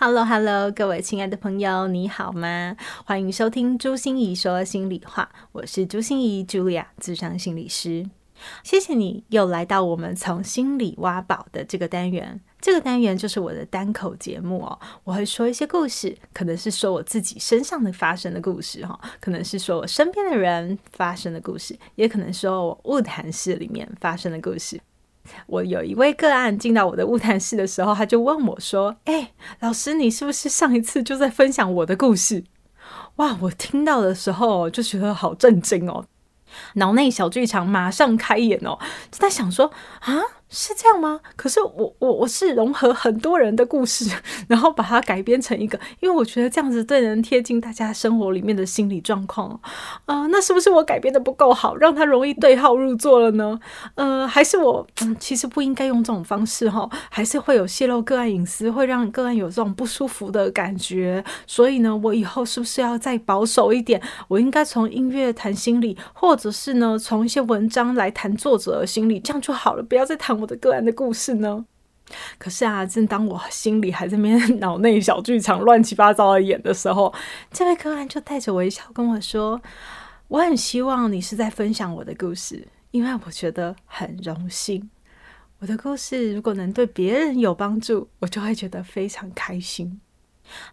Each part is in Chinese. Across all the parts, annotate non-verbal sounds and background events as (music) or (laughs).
Hello，Hello，各位亲爱的朋友，你好吗？欢迎收听朱心仪说心里话，我是朱心仪 Julia，咨商心理师。谢谢你又来到我们从心里挖宝的这个单元。这个单元就是我的单口节目哦，我会说一些故事，可能是说我自己身上的发生的故事哈，可能是说我身边的人发生的故事，也可能说我物谈室里面发生的故事。我有一位个案进到我的物谈室的时候，他就问我说：“哎，老师，你是不是上一次就在分享我的故事？”哇，我听到的时候就觉得好震惊哦，脑内小剧场马上开演哦，就在想说啊。是这样吗？可是我我我是融合很多人的故事，(laughs) 然后把它改编成一个，因为我觉得这样子最能贴近大家生活里面的心理状况啊、呃。那是不是我改编的不够好，让他容易对号入座了呢？呃，还是我嗯，其实不应该用这种方式哈，还是会有泄露个案隐私，会让个案有这种不舒服的感觉。所以呢，我以后是不是要再保守一点？我应该从音乐谈心理，或者是呢，从一些文章来谈作者的心理，这样就好了，不要再谈。我的个案的故事呢？可是啊，正当我心里还在那边脑内小剧场乱七八糟的演的时候，这位个案就带着微笑跟我说：“我很希望你是在分享我的故事，因为我觉得很荣幸。我的故事如果能对别人有帮助，我就会觉得非常开心。”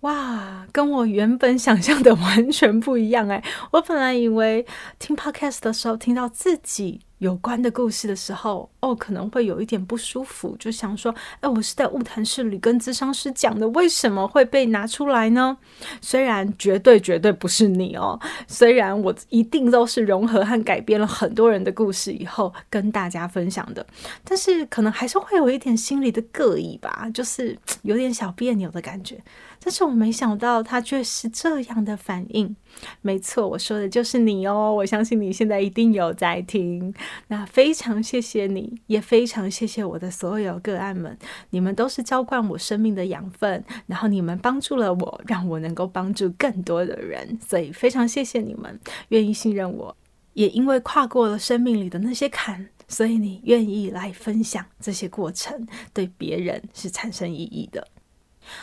哇，跟我原本想象的完全不一样哎！我本来以为听 Podcast 的时候听到自己有关的故事的时候，哦，可能会有一点不舒服，就想说，哎，我是在晤谈室里跟咨商师讲的，为什么会被拿出来呢？虽然绝对绝对不是你哦，虽然我一定都是融合和改编了很多人的故事以后跟大家分享的，但是可能还是会有一点心里的膈应吧，就是有点小别扭的感觉。但是我没想到他却是这样的反应。没错，我说的就是你哦，我相信你现在一定有在听。那非常谢谢你，也非常谢谢我的所有个案们，你们都是浇灌我生命的养分，然后你们帮助了我，让我能够帮助更多的人，所以非常谢谢你们，愿意信任我，也因为跨过了生命里的那些坎，所以你愿意来分享这些过程，对别人是产生意义的。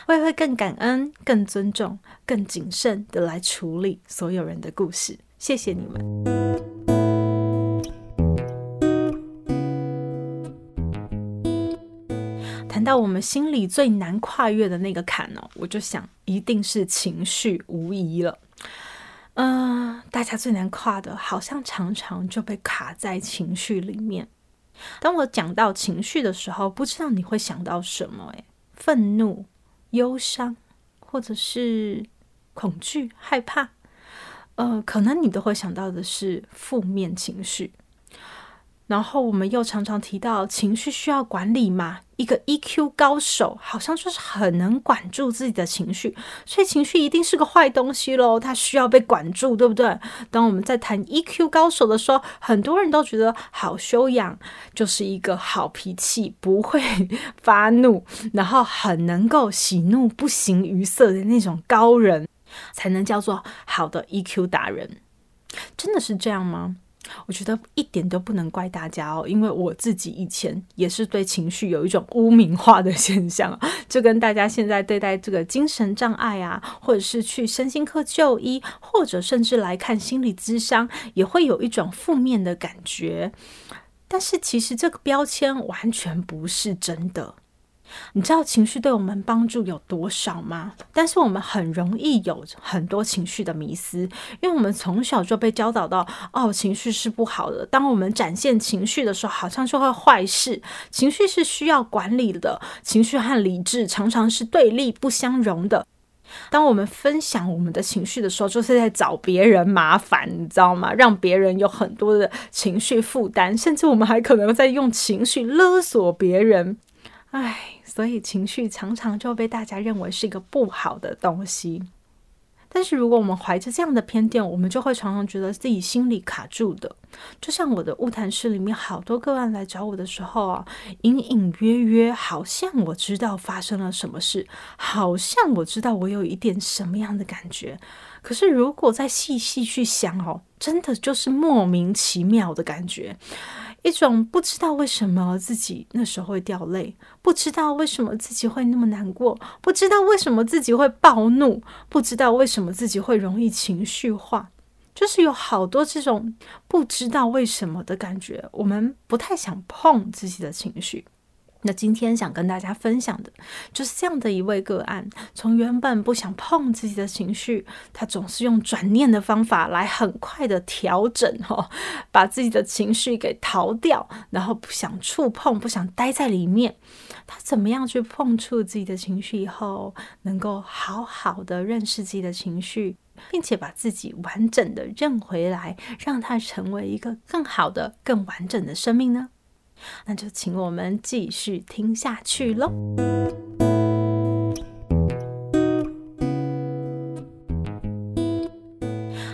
我也会更感恩、更尊重、更谨慎的来处理所有人的故事。谢谢你们。谈到我们心里最难跨越的那个坎哦，我就想一定是情绪无疑了。嗯、大家最难跨的，好像常常就被卡在情绪里面。当我讲到情绪的时候，不知道你会想到什么？诶，愤怒。忧伤，或者是恐惧、害怕，呃，可能你都会想到的是负面情绪。然后我们又常常提到情绪需要管理嘛，一个 EQ 高手好像就是很能管住自己的情绪，所以情绪一定是个坏东西喽，它需要被管住，对不对？当我们在谈 EQ 高手的时候，很多人都觉得好修养就是一个好脾气，不会发怒，然后很能够喜怒不形于色的那种高人，才能叫做好的 EQ 达人。真的是这样吗？我觉得一点都不能怪大家哦，因为我自己以前也是对情绪有一种污名化的现象，就跟大家现在对待这个精神障碍啊，或者是去身心科就医，或者甚至来看心理咨商，也会有一种负面的感觉。但是其实这个标签完全不是真的。你知道情绪对我们帮助有多少吗？但是我们很容易有很多情绪的迷思，因为我们从小就被教导到，哦，情绪是不好的。当我们展现情绪的时候，好像就会坏事。情绪是需要管理的，情绪和理智常常是对立不相容的。当我们分享我们的情绪的时候，就是在找别人麻烦，你知道吗？让别人有很多的情绪负担，甚至我们还可能在用情绪勒索别人。唉。所以情绪常常就被大家认为是一个不好的东西。但是如果我们怀着这样的偏见，我们就会常常觉得自己心里卡住的。就像我的物谈室里面好多个案来找我的时候啊，隐隐约约好像我知道发生了什么事，好像我知道我有一点什么样的感觉。可是如果再细细去想哦，真的就是莫名其妙的感觉。一种不知道为什么自己那时候会掉泪，不知道为什么自己会那么难过，不知道为什么自己会暴怒，不知道为什么自己会容易情绪化，就是有好多这种不知道为什么的感觉。我们不太想碰自己的情绪。那今天想跟大家分享的就是这样的一位个案，从原本不想碰自己的情绪，他总是用转念的方法来很快的调整哦，把自己的情绪给逃掉，然后不想触碰，不想待在里面。他怎么样去碰触自己的情绪以后，能够好好的认识自己的情绪，并且把自己完整的认回来，让他成为一个更好的、更完整的生命呢？那就请我们继续听下去喽。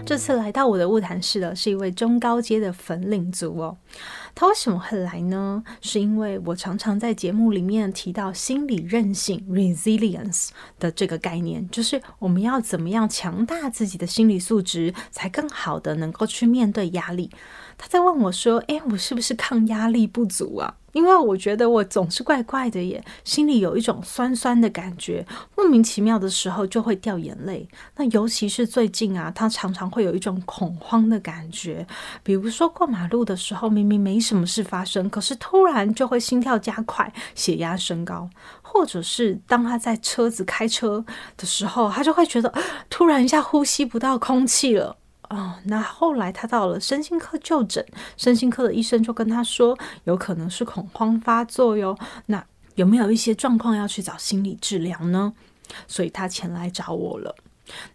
这次来到我的晤谈室的是一位中高阶的粉领族哦。他为什么会来呢？是因为我常常在节目里面提到心理韧性 （resilience） 的这个概念，就是我们要怎么样强大自己的心理素质，才更好的能够去面对压力。他在问我说：“诶，我是不是抗压力不足啊？因为我觉得我总是怪怪的耶，心里有一种酸酸的感觉，莫名其妙的时候就会掉眼泪。那尤其是最近啊，他常常会有一种恐慌的感觉，比如说过马路的时候，明明没什么事发生，可是突然就会心跳加快，血压升高，或者是当他在车子开车的时候，他就会觉得突然一下呼吸不到空气了。”哦，那后来他到了身心科就诊，身心科的医生就跟他说，有可能是恐慌发作哟。那有没有一些状况要去找心理治疗呢？所以他前来找我了。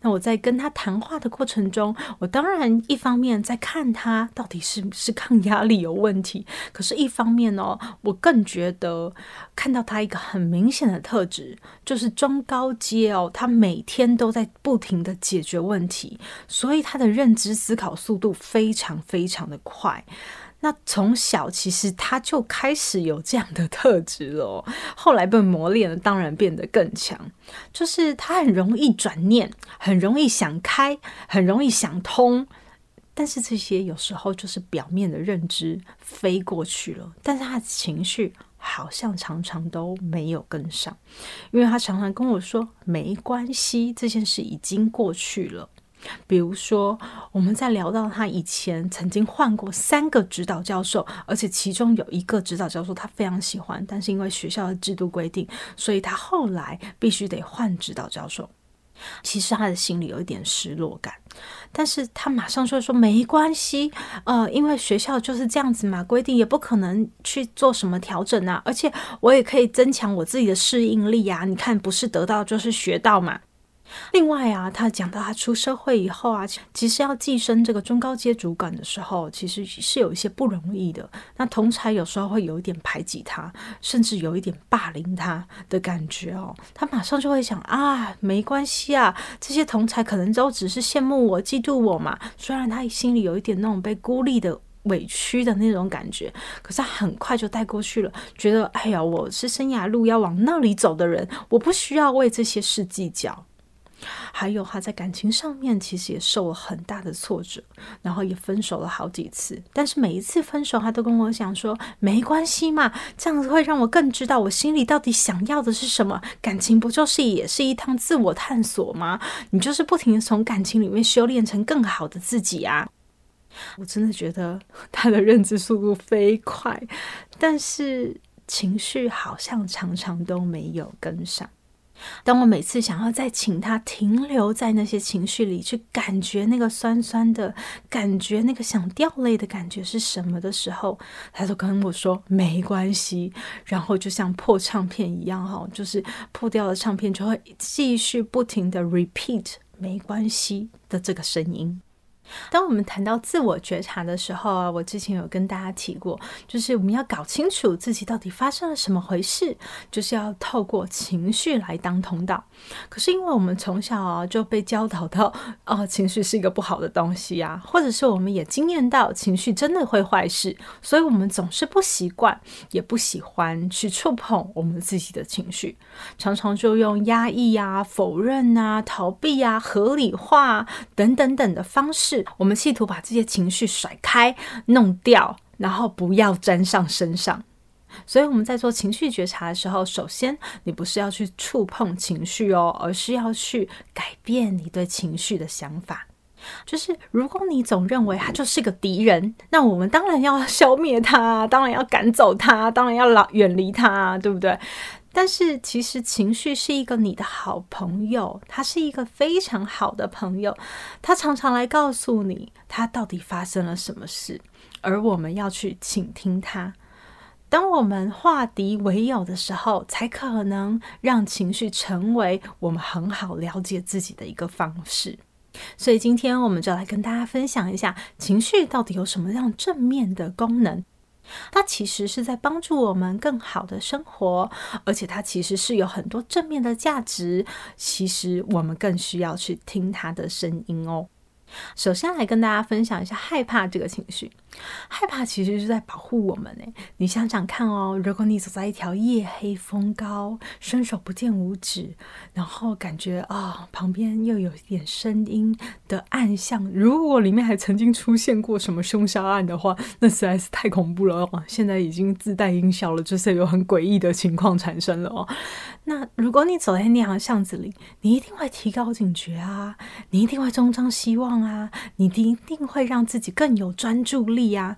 那我在跟他谈话的过程中，我当然一方面在看他到底是是抗压力有问题，可是一方面哦，我更觉得看到他一个很明显的特质，就是中高阶哦，他每天都在不停的解决问题，所以他的认知思考速度非常非常的快。那从小其实他就开始有这样的特质了，后来被磨练了，当然变得更强。就是他很容易转念，很容易想开，很容易想通。但是这些有时候就是表面的认知飞过去了，但是他的情绪好像常常都没有跟上，因为他常常跟我说没关系，这件事已经过去了。比如说，我们在聊到他以前曾经换过三个指导教授，而且其中有一个指导教授他非常喜欢，但是因为学校的制度规定，所以他后来必须得换指导教授。其实他的心里有一点失落感，但是他马上就会说没关系，呃，因为学校就是这样子嘛，规定也不可能去做什么调整啊，而且我也可以增强我自己的适应力啊。你看，不是得到就是学到嘛。另外啊，他讲到他出社会以后啊，其实要晋升这个中高阶主管的时候，其实是有一些不容易的。那同侪有时候会有一点排挤他，甚至有一点霸凌他的感觉哦。他马上就会想啊，没关系啊，这些同侪可能都只是羡慕我、嫉妒我嘛。虽然他心里有一点那种被孤立的委屈的那种感觉，可是他很快就带过去了，觉得哎呀，我是生涯路要往那里走的人，我不需要为这些事计较。还有他在感情上面其实也受了很大的挫折，然后也分手了好几次。但是每一次分手，他都跟我讲说没关系嘛，这样子会让我更知道我心里到底想要的是什么。感情不就是也是一趟自我探索吗？你就是不停地从感情里面修炼成更好的自己啊！我真的觉得 (laughs) 他的认知速度飞快，但是情绪好像常常都没有跟上。当我每次想要再请他停留在那些情绪里，去感觉那个酸酸的感觉，那个想掉泪的感觉是什么的时候，他都跟我说没关系，然后就像破唱片一样，哈，就是破掉了唱片就会继续不停的 repeat 没关系的这个声音。当我们谈到自我觉察的时候啊，我之前有跟大家提过，就是我们要搞清楚自己到底发生了什么回事，就是要透过情绪来当通道。可是因为我们从小啊就被教导到，哦，情绪是一个不好的东西啊，或者是我们也经验到情绪真的会坏事，所以我们总是不习惯，也不喜欢去触碰我们自己的情绪，常常就用压抑啊、否认啊、逃避啊、合理化等等等的方式。我们企图把这些情绪甩开、弄掉，然后不要沾上身上。所以我们在做情绪觉察的时候，首先你不是要去触碰情绪哦，而是要去改变你对情绪的想法。就是如果你总认为他就是个敌人，那我们当然要消灭他，当然要赶走他，当然要老远离他，对不对？但是其实情绪是一个你的好朋友，他是一个非常好的朋友，他常常来告诉你他到底发生了什么事，而我们要去倾听他。当我们化敌为友的时候，才可能让情绪成为我们很好了解自己的一个方式。所以今天我们就来跟大家分享一下，情绪到底有什么样正面的功能。它其实是在帮助我们更好的生活，而且它其实是有很多正面的价值。其实我们更需要去听它的声音哦。首先来跟大家分享一下害怕这个情绪。害怕其实是在保护我们诶，你想想看哦，如果你走在一条夜黑风高、伸手不见五指，然后感觉啊、旁边又有一点声音的暗巷，如果里面还曾经出现过什么凶杀案的话，那实在是太恐怖了哦。现在已经自带音效了，就是有很诡异的情况产生了哦。那如果你走在那样的巷子里，你一定会提高警觉啊，你一定会东张西望啊，你一定会让自己更有专注力。啊，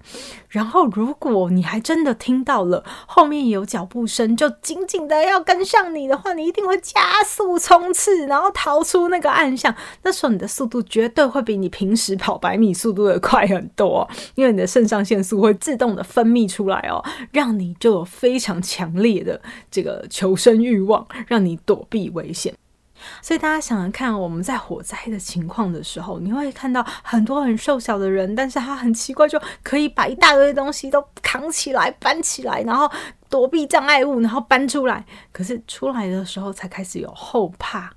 然后如果你还真的听到了后面有脚步声，就紧紧的要跟上你的话，你一定会加速冲刺，然后逃出那个暗巷。那时候你的速度绝对会比你平时跑百米速度的快很多，(laughs) 因为你的肾上腺素会自动的分泌出来哦，让你就有非常强烈的这个求生欲望，让你躲避危险。所以大家想想看，我们在火灾的情况的时候，你会看到很多很瘦小的人，但是他很奇怪，就可以把一大堆东西都扛起来、搬起来，然后躲避障碍物，然后搬出来。可是出来的时候才开始有后怕，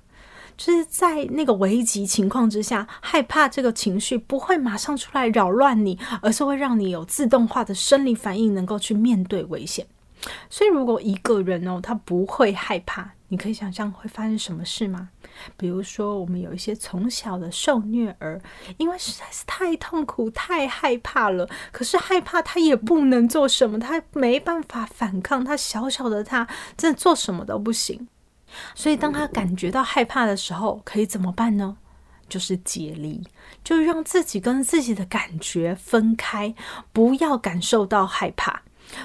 就是在那个危急情况之下，害怕这个情绪不会马上出来扰乱你，而是会让你有自动化的生理反应，能够去面对危险。所以，如果一个人哦，他不会害怕，你可以想象会发生什么事吗？比如说，我们有一些从小的受虐儿，因为实在是太痛苦、太害怕了。可是害怕他也不能做什么，他没办法反抗。他小小的他，真的做什么都不行。所以，当他感觉到害怕的时候，可以怎么办呢？就是解离，就让自己跟自己的感觉分开，不要感受到害怕。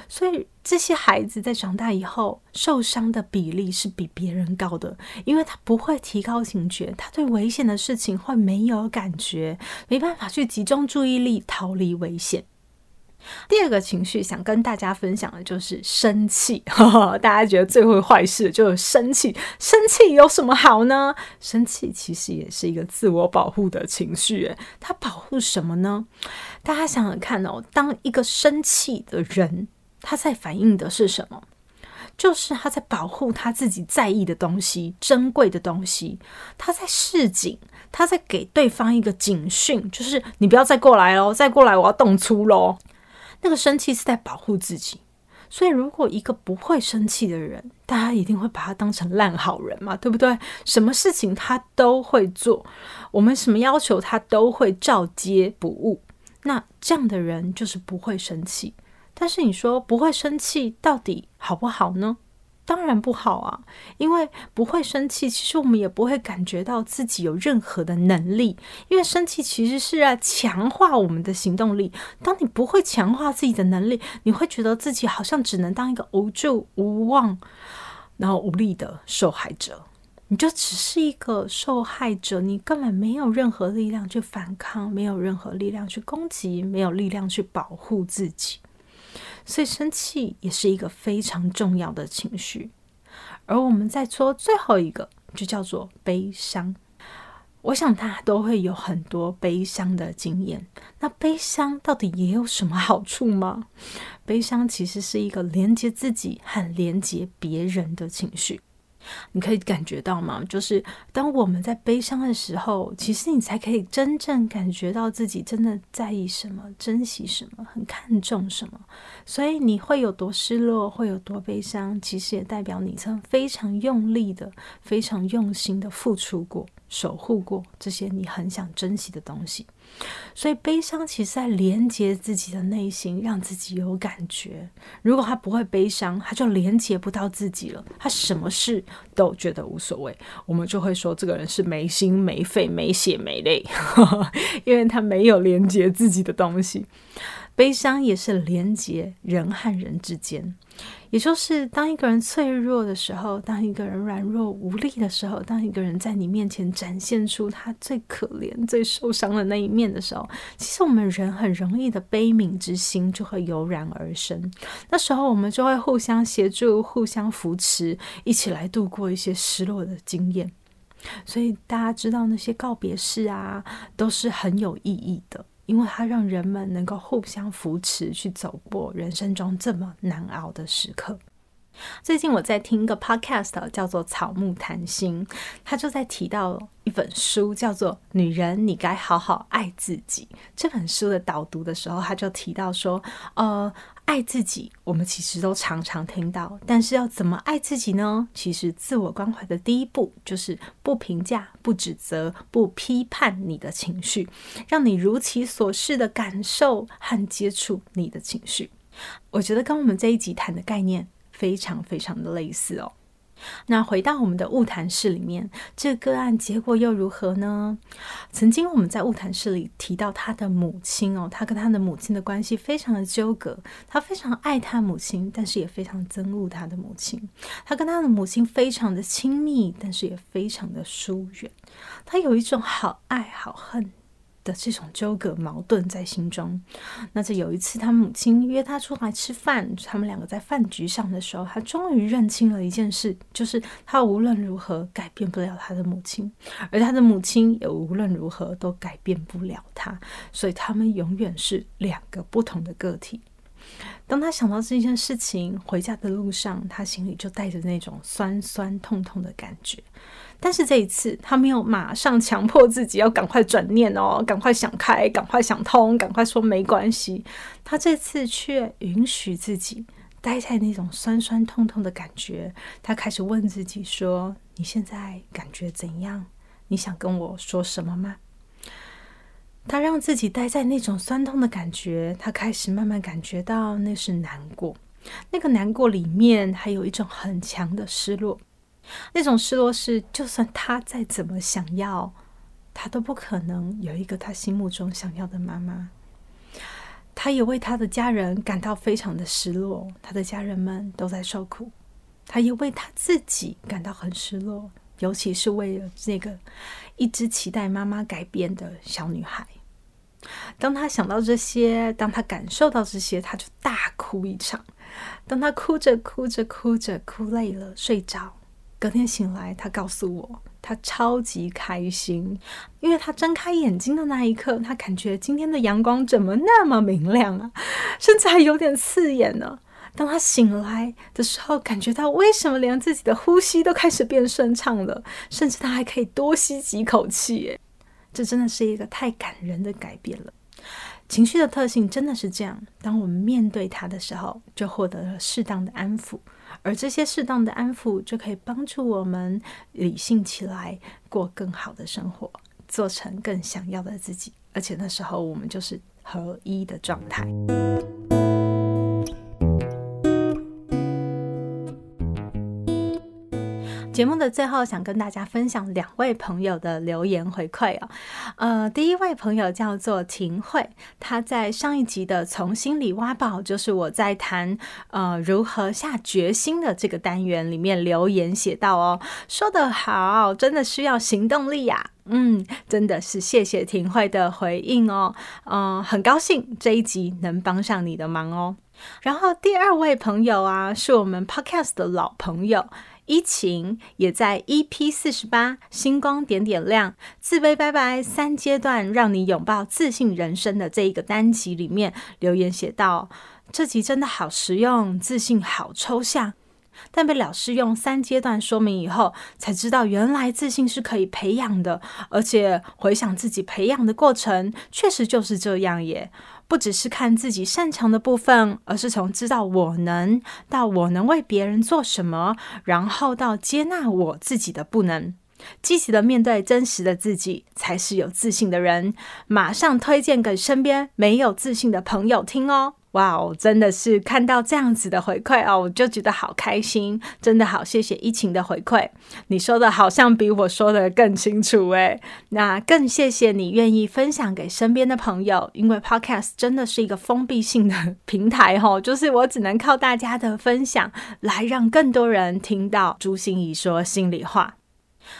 所以这些孩子在长大以后受伤的比例是比别人高的，因为他不会提高警觉，他对危险的事情会没有感觉，没办法去集中注意力逃离危险。第二个情绪想跟大家分享的就是生气，(laughs) 呵呵，大家觉得最会坏事的就是生气，生气有什么好呢？生气其实也是一个自我保护的情绪，诶，它保护什么呢？大家想想看哦，当一个生气的人，他在反映的是什么？就是他在保护他自己在意的东西、珍贵的东西。他在示警，他在给对方一个警讯，就是你不要再过来哦，再过来我要动粗喽。那个生气是在保护自己。所以，如果一个不会生气的人，大家一定会把他当成烂好人嘛，对不对？什么事情他都会做，我们什么要求他都会照接不误。那这样的人就是不会生气。但是你说不会生气到底好不好呢？当然不好啊，因为不会生气，其实我们也不会感觉到自己有任何的能力。因为生气其实是要强化我们的行动力。当你不会强化自己的能力，你会觉得自己好像只能当一个无助、无望，然后无力的受害者。你就只是一个受害者，你根本没有任何力量去反抗，没有任何力量去攻击，没有力量去保护自己。所以生气也是一个非常重要的情绪，而我们再说最后一个，就叫做悲伤。我想大家都会有很多悲伤的经验。那悲伤到底也有什么好处吗？悲伤其实是一个连接自己和连接别人的情绪。你可以感觉到吗？就是当我们在悲伤的时候，其实你才可以真正感觉到自己真的在意什么、珍惜什么、很看重什么。所以你会有多失落，会有多悲伤，其实也代表你曾非常用力的、非常用心的付出过。守护过这些你很想珍惜的东西，所以悲伤其实在连接自己的内心，让自己有感觉。如果他不会悲伤，他就连接不到自己了，他什么事都觉得无所谓。我们就会说这个人是没心没肺没血没泪，(laughs) 因为他没有连接自己的东西。悲伤也是连接人和人之间。也就是当一个人脆弱的时候，当一个人软弱无力的时候，当一个人在你面前展现出他最可怜、最受伤的那一面的时候，其实我们人很容易的悲悯之心就会油然而生。那时候我们就会互相协助、互相扶持，一起来度过一些失落的经验。所以大家知道那些告别式啊，都是很有意义的。因为它让人们能够互相扶持，去走过人生中这么难熬的时刻。最近我在听一个 podcast，叫做《草木谈心》，他就在提到一本书，叫做《女人，你该好好爱自己》。这本书的导读的时候，他就提到说，呃。爱自己，我们其实都常常听到，但是要怎么爱自己呢？其实自我关怀的第一步就是不评价、不指责、不批判你的情绪，让你如其所是的感受和接触你的情绪。我觉得跟我们这一集谈的概念非常非常的类似哦。那回到我们的晤谈室里面，这个个案结果又如何呢？曾经我们在晤谈室里提到他的母亲哦，他跟他的母亲的关系非常的纠葛，他非常爱他母亲，但是也非常憎恶他的母亲。他跟他的母亲非常的亲密，但是也非常的疏远。他有一种好爱好恨的这种纠葛矛盾在心中。那在有一次，他母亲约他出来吃饭，他们两个在饭局上的时候，他终于认清了一件事，就是他无论如何改变不了他的母亲，而他的母亲也无论如何都改变不了他，所以他们永远是两个不同的个体。当他想到这件事情，回家的路上，他心里就带着那种酸酸痛痛的感觉。但是这一次，他没有马上强迫自己要赶快转念哦，赶快想开，赶快想通，赶快说没关系。他这次却允许自己待在那种酸酸痛痛的感觉。他开始问自己说：“你现在感觉怎样？你想跟我说什么吗？”他让自己待在那种酸痛的感觉，他开始慢慢感觉到那是难过。那个难过里面还有一种很强的失落。那种失落是，就算他再怎么想要，他都不可能有一个他心目中想要的妈妈。他也为他的家人感到非常的失落，他的家人们都在受苦。他也为他自己感到很失落，尤其是为了这个一直期待妈妈改变的小女孩。当他想到这些，当他感受到这些，他就大哭一场。当他哭着哭着哭着哭累了，睡着。隔天醒来，他告诉我，他超级开心，因为他睁开眼睛的那一刻，他感觉今天的阳光怎么那么明亮啊，(laughs) 甚至还有点刺眼呢。当他醒来的时候，感觉到为什么连自己的呼吸都开始变顺畅了，甚至他还可以多吸几口气，诶，这真的是一个太感人的改变了。情绪的特性真的是这样，当我们面对它的时候，就获得了适当的安抚。而这些适当的安抚，就可以帮助我们理性起来，过更好的生活，做成更想要的自己。而且那时候，我们就是合一的状态。节目的最后，想跟大家分享两位朋友的留言回馈哦。呃，第一位朋友叫做廷慧，他在上一集的从心里挖宝，就是我在谈呃如何下决心的这个单元里面留言写到哦，说得好，真的需要行动力呀。嗯，真的是谢谢婷慧的回应哦。嗯、很高兴这一集能帮上你的忙哦。然后第二位朋友啊，是我们 Podcast 的老朋友。依晴也在 EP 四十八星光点点亮，自卑拜拜三阶段，让你拥抱自信人生的这一个单集里面留言写道：这集真的好实用，自信好抽象。但被老师用三阶段说明以后，才知道原来自信是可以培养的，而且回想自己培养的过程，确实就是这样耶。不只是看自己擅长的部分，而是从知道我能到我能为别人做什么，然后到接纳我自己的不能，积极的面对真实的自己，才是有自信的人。马上推荐给身边没有自信的朋友听哦。哇哦，真的是看到这样子的回馈哦，我就觉得好开心，真的好谢谢疫情的回馈。你说的好像比我说的更清楚诶，那更谢谢你愿意分享给身边的朋友，因为 Podcast 真的是一个封闭性的平台哦，(laughs) 就是我只能靠大家的分享来让更多人听到朱心仪说心里话。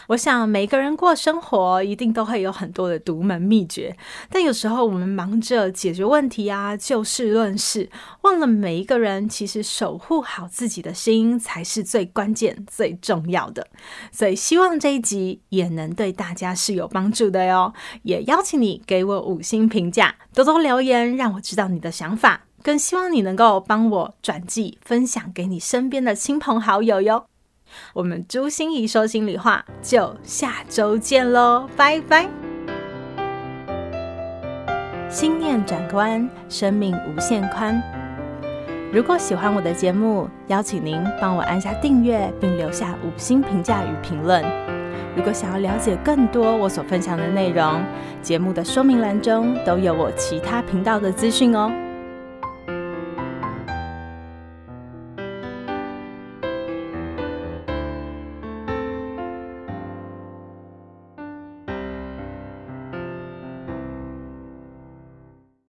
我想每个人过生活一定都会有很多的独门秘诀，但有时候我们忙着解决问题啊，就事论事，忘了每一个人其实守护好自己的心才是最关键、最重要的。所以希望这一集也能对大家是有帮助的哟。也邀请你给我五星评价，多多留言，让我知道你的想法。更希望你能够帮我转寄、分享给你身边的亲朋好友哟。我们朱心怡说心里话，就下周见喽，拜拜！心念转关，生命无限宽。如果喜欢我的节目，邀请您帮我按下订阅，并留下五星评价与评论。如果想要了解更多我所分享的内容，节目的说明栏中都有我其他频道的资讯哦。